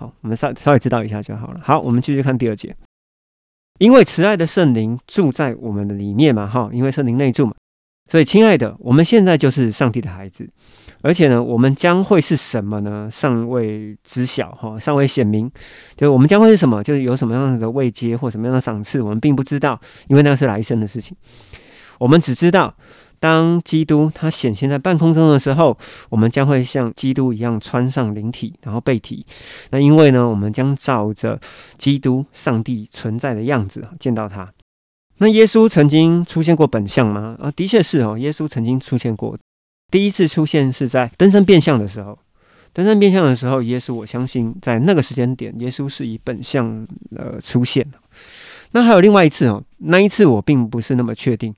好，我们稍稍微知道一下就好了。好，我们继续看第二节。因为慈爱的圣灵住在我们的里面嘛，哈，因为圣灵内住嘛，所以亲爱的，我们现在就是上帝的孩子，而且呢，我们将会是什么呢？尚未知晓，哈，尚未显明，就是我们将会是什么？就是有什么样的位阶或什么样的赏赐，我们并不知道，因为那是来生的事情。我们只知道。当基督他显现在半空中的时候，我们将会像基督一样穿上灵体，然后被体。那因为呢，我们将照着基督上帝存在的样子见到他。那耶稣曾经出现过本相吗？啊，的确是哦，耶稣曾经出现过。第一次出现是在登山变相的时候。登山变相的时候，耶稣我相信在那个时间点，耶稣是以本相呃出现的。那还有另外一次哦，那一次我并不是那么确定，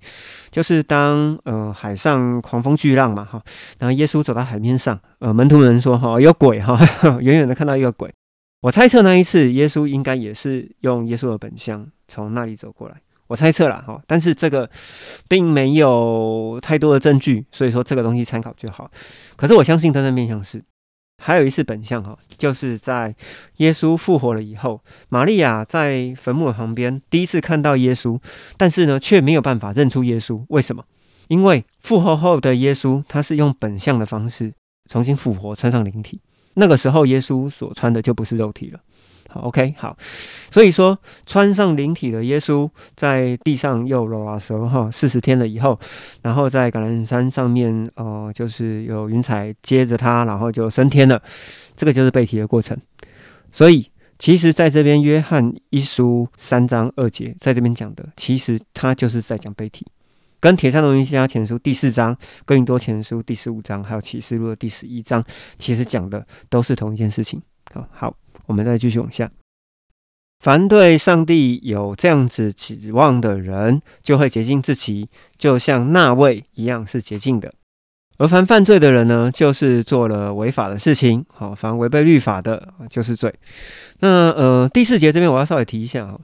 就是当呃海上狂风巨浪嘛哈，然后耶稣走到海面上，呃门徒们说哈有鬼哈，远远的看到一个鬼，我猜测那一次耶稣应该也是用耶稣的本相从那里走过来，我猜测了哈，但是这个并没有太多的证据，所以说这个东西参考就好，可是我相信他的面相是。还有一次本相哈，就是在耶稣复活了以后，玛利亚在坟墓旁边第一次看到耶稣，但是呢却没有办法认出耶稣。为什么？因为复活后的耶稣他是用本相的方式重新复活，穿上灵体。那个时候耶稣所穿的就不是肉体了。，OK，好，所以说穿上灵体的耶稣在地上又揉啊舌哈四十天了以后，然后在橄榄山上面哦，就是有云彩接着他，然后就升天了，这个就是被提的过程。所以其实在这边约翰一书三章二节在这边讲的，其实他就是在讲被提，跟铁山龙尼加前书第四章、哥林多前书第十五章，还有启示录的第十一章，其实讲的都是同一件事情。好，好。我们再继续往下。凡对上帝有这样子指望的人，就会洁净自己，就像那位一样是洁净的。而凡犯罪的人呢，就是做了违法的事情。好，凡违背律法的，就是罪。那呃，第四节这边我要稍微提一下哈，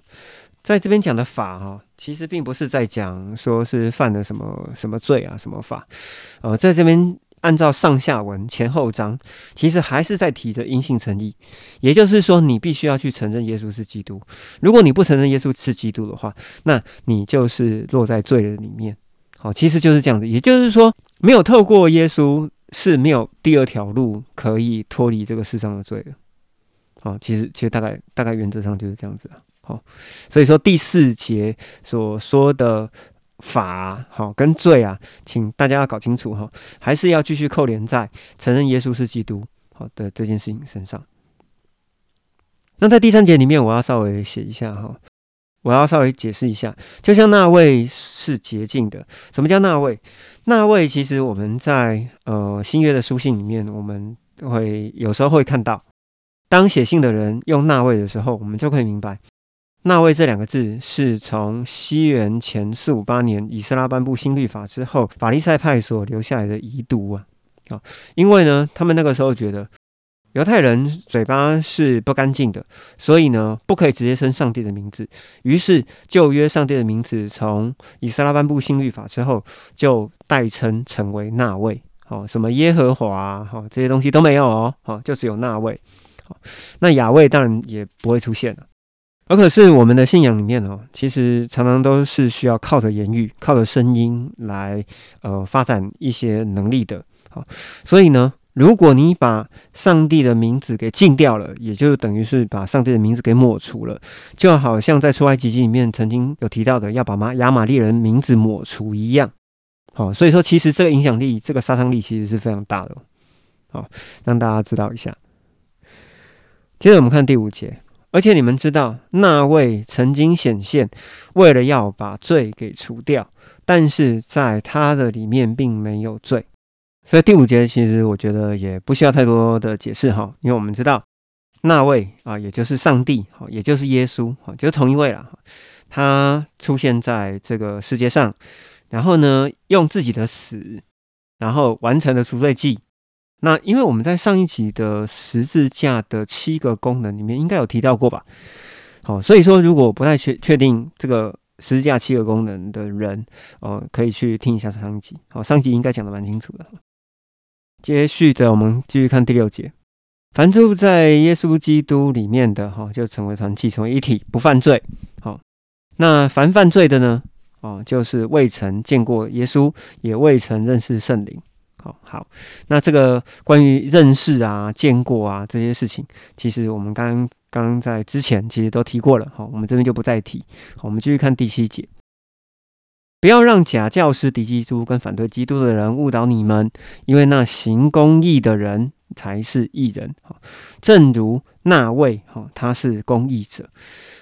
在这边讲的法哈，其实并不是在讲说是犯了什么什么罪啊，什么法。呃，在这边。按照上下文前后章，其实还是在提着阴性诚意，也就是说，你必须要去承认耶稣是基督。如果你不承认耶稣是基督的话，那你就是落在罪的里面。好，其实就是这样子。也就是说，没有透过耶稣是没有第二条路可以脱离这个世上的罪的。好，其实其实大概大概原则上就是这样子啊。好，所以说第四节所说的。法好跟罪啊，请大家要搞清楚哈，还是要继续扣连在承认耶稣是基督好的这件事情身上。那在第三节里面，我要稍微写一下哈，我要稍微解释一下，就像那位是洁净的，什么叫那位？那位其实我们在呃新约的书信里面，我们会有时候会看到，当写信的人用那位的时候，我们就可以明白。那位这两个字是从西元前四五八年以斯拉颁布新律法之后，法利赛派所留下来的遗毒啊啊！因为呢，他们那个时候觉得犹太人嘴巴是不干净的，所以呢，不可以直接称上帝的名字。于是旧约上帝的名字从以斯拉颁布新律法之后，就代称成为那位。好，什么耶和华哈这些东西都没有哦，好，就只有那位。好，那雅位当然也不会出现了。而可是我们的信仰里面哦，其实常常都是需要靠着言语、靠着声音来呃发展一些能力的。好，所以呢，如果你把上帝的名字给禁掉了，也就等于是把上帝的名字给抹除了，就好像在出埃及记里面曾经有提到的，要把马亚玛利人名字抹除一样。好，所以说其实这个影响力、这个杀伤力其实是非常大的。好，让大家知道一下。接着我们看第五节。而且你们知道，那位曾经显现，为了要把罪给除掉，但是在他的里面并没有罪。所以第五节其实我觉得也不需要太多的解释哈，因为我们知道那位啊，也就是上帝，好，也就是耶稣，哈，就是同一位了。他出现在这个世界上，然后呢，用自己的死，然后完成了赎罪祭。那因为我们在上一集的十字架的七个功能里面应该有提到过吧？好，所以说如果不太确确定这个十字架七个功能的人，哦，可以去听一下上一集。好，上一集应该讲的蛮清楚的。接续着我们继续看第六节。凡住在耶稣基督里面的哈，就成为团契，成为一体，不犯罪。好，那凡犯罪的呢？哦，就是未曾见过耶稣，也未曾认识圣灵。好好，那这个关于认识啊、见过啊这些事情，其实我们刚刚刚在之前其实都提过了。好，我们这边就不再提。好，我们继续看第七节。不要让假教师敌基督跟反对基督的人误导你们，因为那行公义的人才是义人。好，正如那位哈，他是公益者。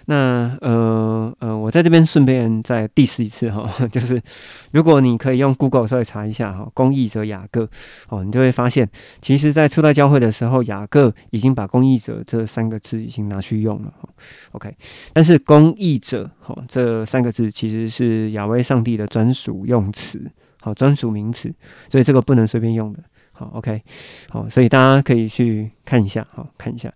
那呃呃，我在这边顺便再 diss 一次哈，就是如果你可以用 Google 稍微查一下哈，公益者雅各哦，你就会发现，其实在初代教会的时候，雅各已经把公益者这三个字已经拿去用了哈。OK，但是公益者哈这三个字其实是亚威上帝的专属用词，好专属名词，所以这个不能随便用的。好，OK，好，所以大家可以去看一下，好看一下。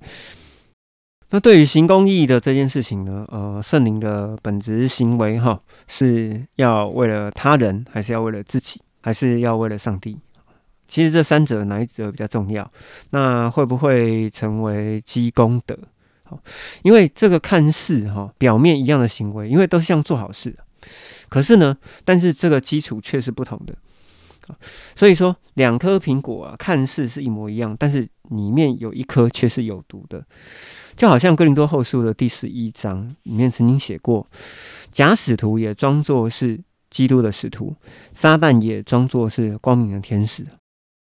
那对于行公义的这件事情呢？呃，圣灵的本质行为哈，是要为了他人，还是要为了自己，还是要为了上帝？其实这三者哪一者比较重要？那会不会成为积功德？好，因为这个看似哈表面一样的行为，因为都是像做好事，可是呢，但是这个基础却是不同的。所以说，两颗苹果啊，看似是一模一样，但是里面有一颗却是有毒的。就好像哥林多后书的第十一章里面曾经写过，假使徒也装作是基督的使徒，撒旦也装作是光明的天使。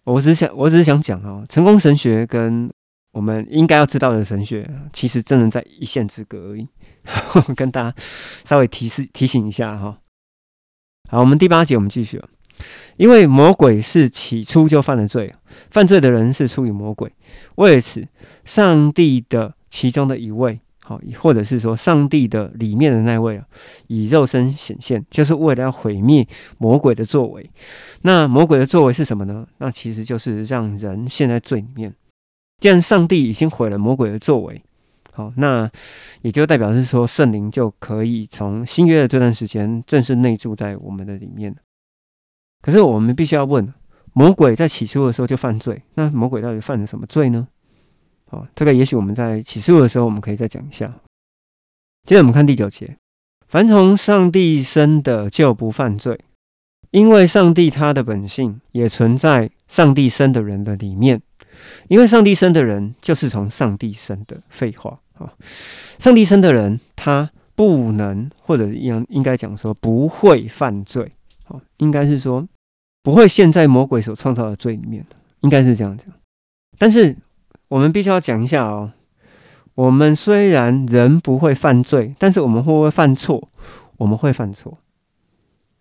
我只想，我只是想讲哦，成功神学跟我们应该要知道的神学，其实真的在一线之隔而已。跟大家稍微提示提醒一下哈。好，我们第八节我们继续，因为魔鬼是起初就犯了罪，犯罪的人是出于魔鬼，为此上帝的。其中的一位，好，或者是说上帝的里面的那位啊，以肉身显现，就是为了要毁灭魔鬼的作为。那魔鬼的作为是什么呢？那其实就是让人陷在罪里面。既然上帝已经毁了魔鬼的作为，好，那也就代表是说圣灵就可以从新约的这段时间正式内住在我们的里面可是我们必须要问：魔鬼在起初的时候就犯罪，那魔鬼到底犯了什么罪呢？哦，这个也许我们在启示录的时候，我们可以再讲一下。接着我们看第九节：凡从上帝生的，就不犯罪，因为上帝他的本性也存在上帝生的人的里面。因为上帝生的人就是从上帝生的。废话啊！上帝生的人，他不能，或者应应该讲说不会犯罪。哦，应该是说不会陷在魔鬼所创造的罪里面应该是这样讲。但是。我们必须要讲一下哦。我们虽然人不会犯罪，但是我们会不会犯错？我们会犯错。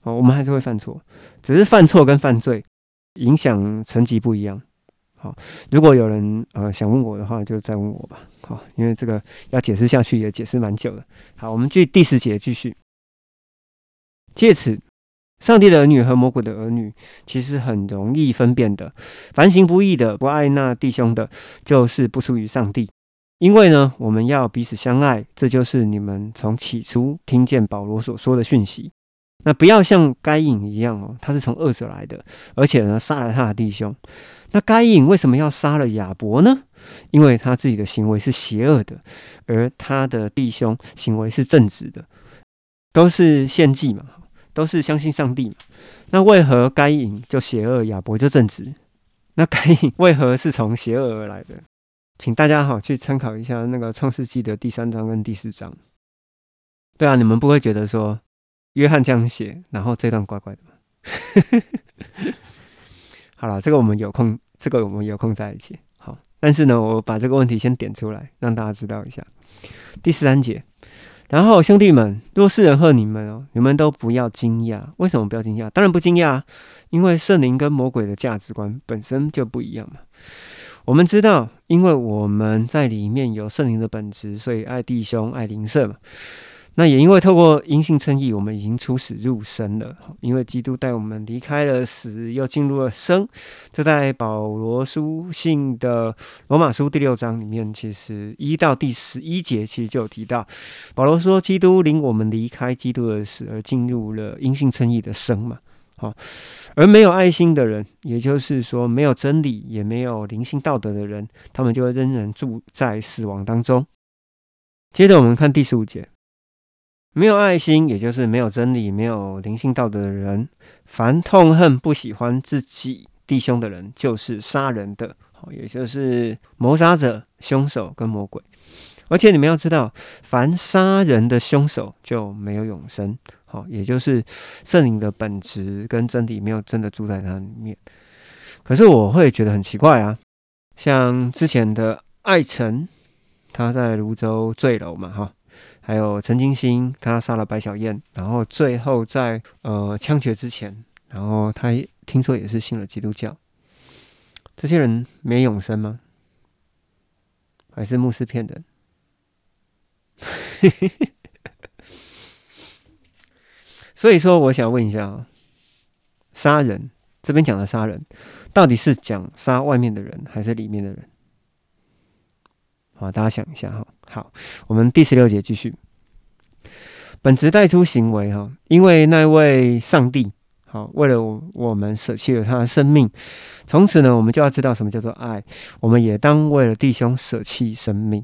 哦，我们还是会犯错，只是犯错跟犯罪影响层级不一样。好，如果有人呃想问我的话，就再问我吧。好，因为这个要解释下去也解释蛮久的。好，我们继第十节继续。借此。上帝的儿女和魔鬼的儿女其实很容易分辨的。凡行不义的、不爱那弟兄的，就是不出于上帝。因为呢，我们要彼此相爱，这就是你们从起初听见保罗所说的讯息。那不要像该隐一样哦，他是从恶者来的，而且呢，杀了他的弟兄。那该隐为什么要杀了亚伯呢？因为他自己的行为是邪恶的，而他的弟兄行为是正直的，都是献祭嘛。都是相信上帝嘛？那为何该隐就邪恶，亚伯就正直？那该隐为何是从邪恶而来的？请大家好去参考一下那个创世纪的第三章跟第四章。对啊，你们不会觉得说约翰这样写，然后这段怪怪的吗？好了，这个我们有空，这个我们有空在一起。好，但是呢，我把这个问题先点出来，让大家知道一下。第十三节。然后兄弟们，若是人恨你们哦，你们都不要惊讶。为什么不要惊讶？当然不惊讶，因为圣灵跟魔鬼的价值观本身就不一样嘛。我们知道，因为我们在里面有圣灵的本质，所以爱弟兄、爱灵舍嘛。那也因为透过阴性称义，我们已经出死入生了。因为基督带我们离开了死，又进入了生。这在保罗书信的罗马书第六章里面，其实一到第十一节其实就有提到，保罗说基督领我们离开基督的死，而进入了阴性称义的生嘛。好，而没有爱心的人，也就是说没有真理也没有灵性道德的人，他们就会仍然住在死亡当中。接着我们看第十五节，没有爱心，也就是没有真理、没有灵性道德的人，凡痛恨不喜欢自己弟兄的人，就是杀人的，也就是谋杀者、凶手跟魔鬼。而且你们要知道，凡杀人的凶手就没有永生。好，也就是圣灵的本质跟真理没有真的住在它里面。可是我会觉得很奇怪啊，像之前的艾辰，他在泸州坠楼嘛，哈，还有陈金星，他杀了白小燕，然后最后在呃枪决之前，然后他听说也是信了基督教。这些人没永生吗？还是牧师骗人？所以说，我想问一下啊，杀人这边讲的杀人，到底是讲杀外面的人，还是里面的人？好，大家想一下哈。好，我们第十六节继续。本质带出行为哈，因为那位上帝好，为了我们舍弃了他的生命，从此呢，我们就要知道什么叫做爱，我们也当为了弟兄舍弃生命。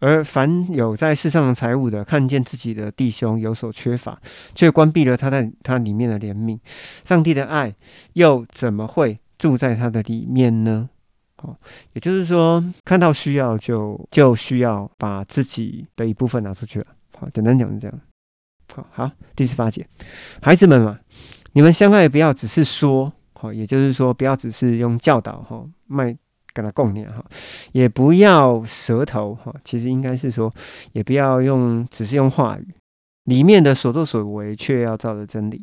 而凡有在世上的财物的，看见自己的弟兄有所缺乏，却关闭了他在他里面的怜悯，上帝的爱又怎么会住在他的里面呢？哦，也就是说，看到需要就就需要把自己的一部分拿出去了。好，简单讲是这样。好，好，第十八节，孩子们嘛，你们相爱不要只是说，好，也就是说不要只是用教导哈卖。跟他共念哈，也不要舌头哈，其实应该是说，也不要用，只是用话语里面的所作所为，却要照着真理。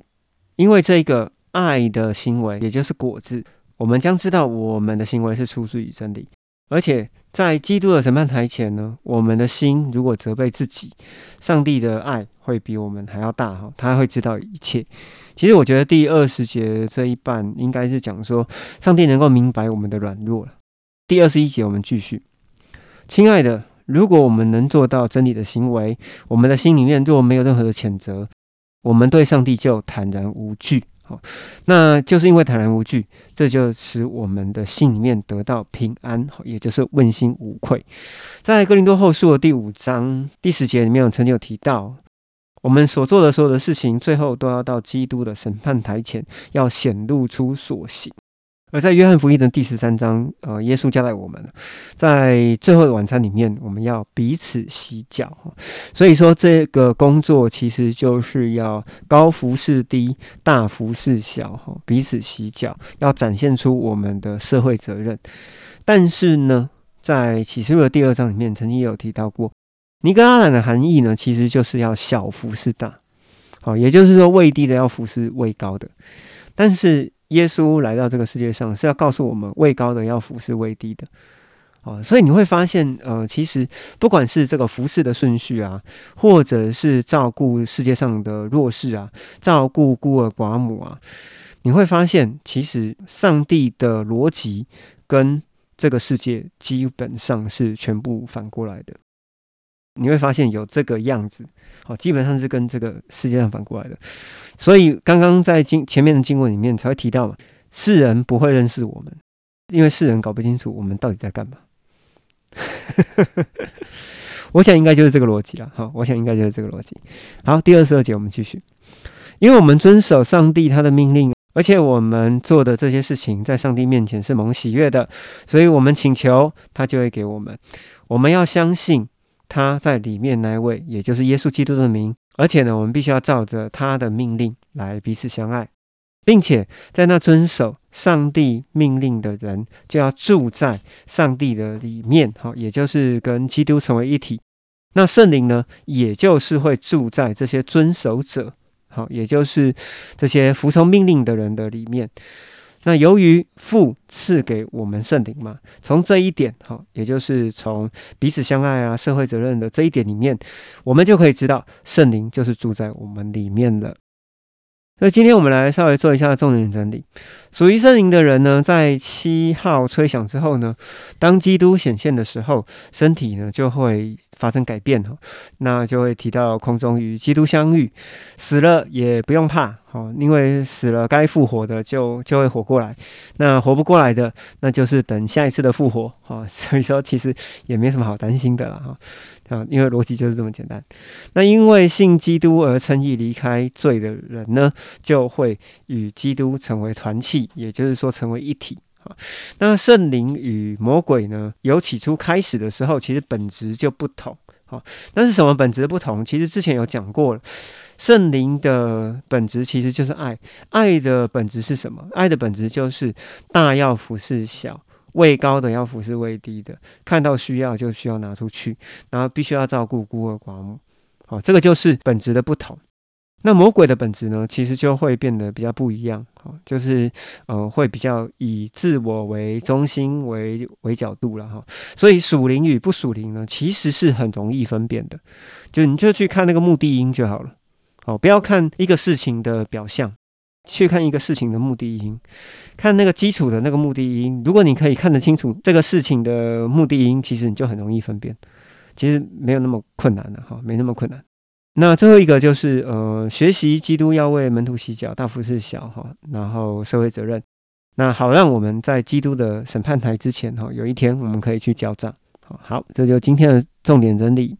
因为这个爱的行为，也就是果子，我们将知道我们的行为是出自于真理。而且在基督的审判台前呢，我们的心如果责备自己，上帝的爱会比我们还要大哈，他会知道一切。其实我觉得第二十节这一半应该是讲说，上帝能够明白我们的软弱了。第二十一节，我们继续。亲爱的，如果我们能做到真理的行为，我们的心里面若没有任何的谴责，我们对上帝就坦然无惧。好，那就是因为坦然无惧，这就使我们的心里面得到平安，也就是问心无愧。在哥林多后书的第五章第十节里面，我曾经有提到，我们所做的所有的事情，最后都要到基督的审判台前，要显露出所行。而在约翰福音的第十三章，呃，耶稣交代我们，在最后的晚餐里面，我们要彼此洗脚。所以说，这个工作其实就是要高服侍低，大服侍小，哈，彼此洗脚，要展现出我们的社会责任。但是呢，在启示录的第二章里面，曾经也有提到过，尼格拉坦的含义呢，其实就是要小服侍大，好，也就是说，位低的要服侍位高的，但是。耶稣来到这个世界上是要告诉我们，位高的要服侍位低的，哦，所以你会发现，呃，其实不管是这个服侍的顺序啊，或者是照顾世界上的弱势啊，照顾孤儿寡母啊，你会发现，其实上帝的逻辑跟这个世界基本上是全部反过来的。你会发现有这个样子，好，基本上是跟这个世界上反过来的。所以刚刚在经前面的经文里面才会提到嘛，世人不会认识我们，因为世人搞不清楚我们到底在干嘛。我想应该就是这个逻辑了。好，我想应该就是这个逻辑。好，第二十二节我们继续，因为我们遵守上帝他的命令，而且我们做的这些事情在上帝面前是蒙喜悦的，所以我们请求他就会给我们。我们要相信。他在里面那位，也就是耶稣基督的名，而且呢，我们必须要照着他的命令来彼此相爱，并且在那遵守上帝命令的人，就要住在上帝的里面，好，也就是跟基督成为一体。那圣灵呢，也就是会住在这些遵守者，好，也就是这些服从命令的人的里面。那由于父赐给我们圣灵嘛，从这一点哈，也就是从彼此相爱啊、社会责任的这一点里面，我们就可以知道圣灵就是住在我们里面的。那今天我们来稍微做一下重点整理。属于圣灵的人呢，在七号吹响之后呢，当基督显现的时候，身体呢就会发生改变哈，那就会提到空中与基督相遇，死了也不用怕。哦，因为死了该复活的就就会活过来，那活不过来的，那就是等下一次的复活。哈，所以说其实也没什么好担心的了哈。啊，因为逻辑就是这么简单。那因为信基督而称义离开罪的人呢，就会与基督成为团契，也就是说成为一体。啊，那圣灵与魔鬼呢，由起初开始的时候，其实本质就不同。好，那是什么本质不同？其实之前有讲过了。圣灵的本质其实就是爱，爱的本质是什么？爱的本质就是大要服侍小，位高的要服侍位低的，看到需要就需要拿出去，然后必须要照顾孤儿寡母。好，这个就是本质的不同。那魔鬼的本质呢，其实就会变得比较不一样。好，就是呃，会比较以自我为中心为为角度了哈。所以属灵与不属灵呢，其实是很容易分辨的。就你就去看那个目的因就好了。哦，不要看一个事情的表象，去看一个事情的目的因，看那个基础的那个目的因。如果你可以看得清楚这个事情的目的因，其实你就很容易分辨。其实没有那么困难的哈，没那么困难。那最后一个就是呃，学习基督要为门徒洗脚，大福是小哈，然后社会责任。那好，让我们在基督的审判台之前哈，有一天我们可以去交账。好，这就今天的重点整理。